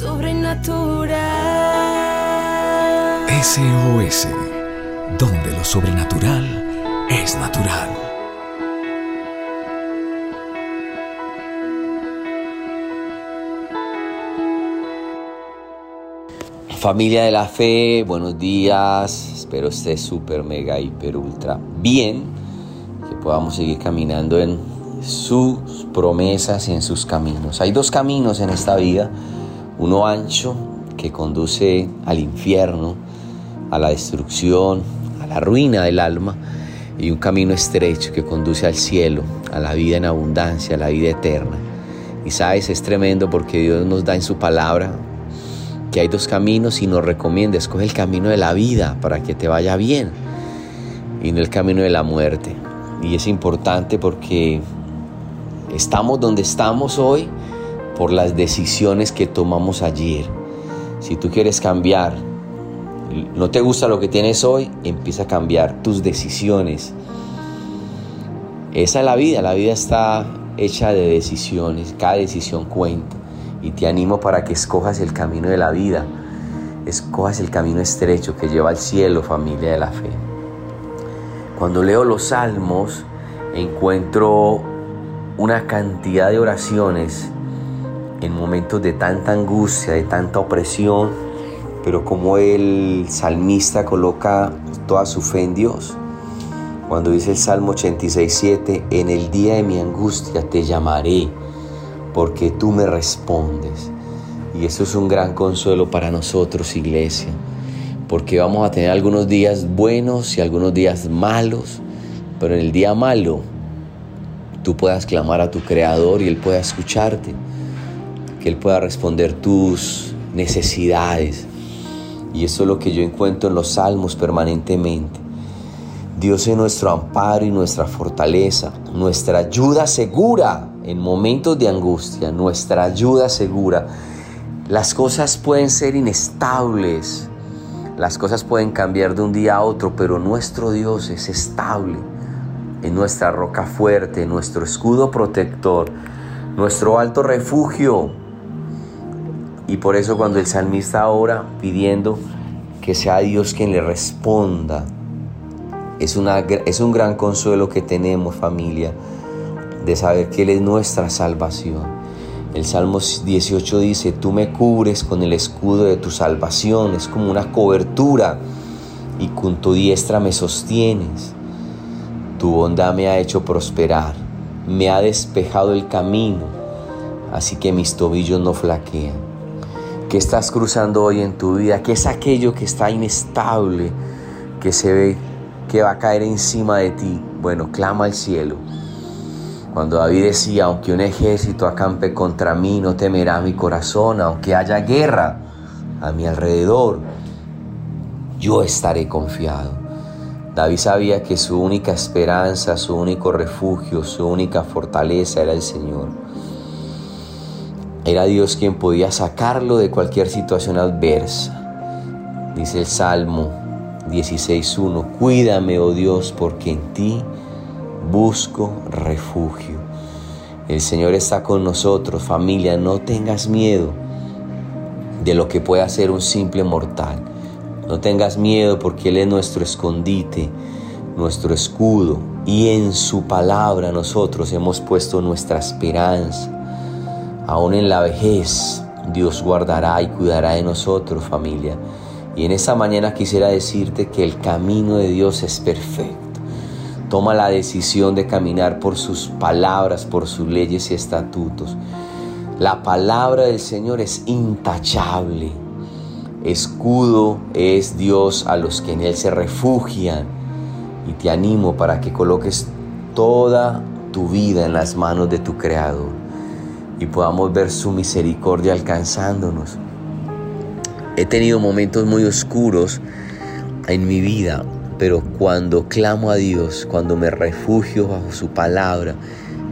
sobrenatural. SOS, donde lo sobrenatural es natural. Familia de la fe, buenos días. Espero esté súper, mega, hiper, ultra bien. Que podamos seguir caminando en sus promesas y en sus caminos. Hay dos caminos en esta vida. Uno ancho que conduce al infierno, a la destrucción, a la ruina del alma. Y un camino estrecho que conduce al cielo, a la vida en abundancia, a la vida eterna. Y sabes, es tremendo porque Dios nos da en su palabra que hay dos caminos y nos recomienda, escoge el camino de la vida para que te vaya bien y no el camino de la muerte. Y es importante porque estamos donde estamos hoy por las decisiones que tomamos ayer. Si tú quieres cambiar, no te gusta lo que tienes hoy, empieza a cambiar tus decisiones. Esa es la vida, la vida está hecha de decisiones, cada decisión cuenta y te animo para que escojas el camino de la vida, escojas el camino estrecho que lleva al cielo, familia de la fe. Cuando leo los salmos, encuentro una cantidad de oraciones en momentos de tanta angustia, de tanta opresión, pero como el salmista coloca toda su fe en Dios. Cuando dice el Salmo 86.7, en el día de mi angustia te llamaré porque tú me respondes. Y eso es un gran consuelo para nosotros, iglesia, porque vamos a tener algunos días buenos y algunos días malos, pero en el día malo tú puedas clamar a tu Creador y Él pueda escucharte, que Él pueda responder tus necesidades. Y eso es lo que yo encuentro en los salmos permanentemente. Dios es nuestro amparo y nuestra fortaleza, nuestra ayuda segura en momentos de angustia, nuestra ayuda segura. Las cosas pueden ser inestables, las cosas pueden cambiar de un día a otro, pero nuestro Dios es estable, en nuestra roca fuerte, nuestro escudo protector, nuestro alto refugio. Y por eso cuando el salmista ora pidiendo que sea Dios quien le responda, es, una, es un gran consuelo que tenemos familia de saber que Él es nuestra salvación. El Salmo 18 dice, tú me cubres con el escudo de tu salvación, es como una cobertura y con tu diestra me sostienes. Tu bondad me ha hecho prosperar, me ha despejado el camino, así que mis tobillos no flaquean. ¿Qué estás cruzando hoy en tu vida? ¿Qué es aquello que está inestable, que se ve que va a caer encima de ti? Bueno, clama al cielo cuando David decía, aunque un ejército acampe contra mí, no temerá mi corazón, aunque haya guerra a mi alrededor, yo estaré confiado. David sabía que su única esperanza, su único refugio, su única fortaleza era el Señor. Era Dios quien podía sacarlo de cualquier situación adversa. Dice el Salmo 16.1, cuídame, oh Dios, porque en ti busco refugio. El Señor está con nosotros, familia, no tengas miedo de lo que pueda ser un simple mortal. No tengas miedo porque Él es nuestro escondite, nuestro escudo, y en su palabra nosotros hemos puesto nuestra esperanza. Aún en la vejez, Dios guardará y cuidará de nosotros, familia. Y en esta mañana quisiera decirte que el camino de Dios es perfecto. Toma la decisión de caminar por sus palabras, por sus leyes y estatutos. La palabra del Señor es intachable. Escudo es Dios a los que en Él se refugian. Y te animo para que coloques toda tu vida en las manos de tu Creador y podamos ver su misericordia alcanzándonos. He tenido momentos muy oscuros en mi vida, pero cuando clamo a Dios, cuando me refugio bajo su palabra,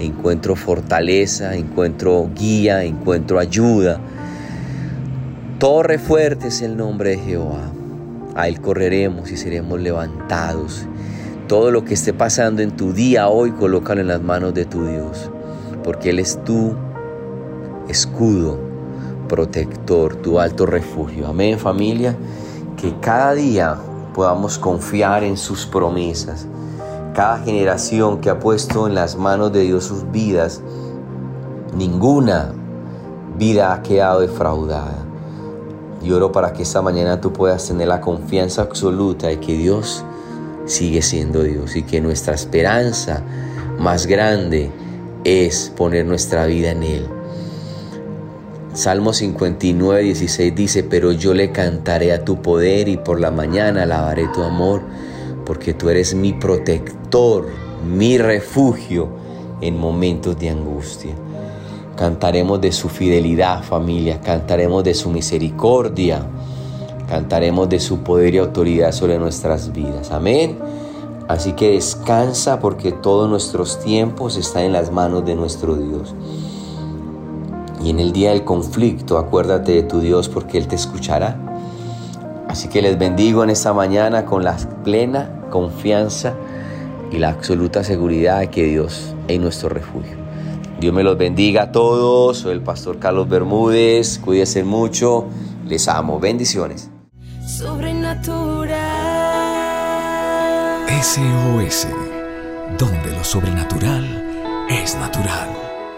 encuentro fortaleza, encuentro guía, encuentro ayuda. Torre fuerte es el nombre de Jehová. A Él correremos y seremos levantados. Todo lo que esté pasando en tu día hoy, colócalo en las manos de tu Dios, porque Él es tu escudo protector, tu alto refugio. Amén familia, que cada día podamos confiar en sus promesas. Cada generación que ha puesto en las manos de Dios sus vidas, ninguna vida ha quedado defraudada. Y oro para que esta mañana tú puedas tener la confianza absoluta de que Dios sigue siendo Dios y que nuestra esperanza más grande es poner nuestra vida en Él. Salmo 59, 16 dice, pero yo le cantaré a tu poder y por la mañana alabaré tu amor, porque tú eres mi protector, mi refugio en momentos de angustia. Cantaremos de su fidelidad, familia, cantaremos de su misericordia, cantaremos de su poder y autoridad sobre nuestras vidas. Amén. Así que descansa porque todos nuestros tiempos están en las manos de nuestro Dios. Y en el día del conflicto, acuérdate de tu Dios porque Él te escuchará. Así que les bendigo en esta mañana con la plena confianza y la absoluta seguridad de que Dios es nuestro refugio. Dios me los bendiga a todos. Soy el pastor Carlos Bermúdez. Cuídense mucho. Les amo. Bendiciones. Sobrenatural. SOS, donde lo sobrenatural es natural.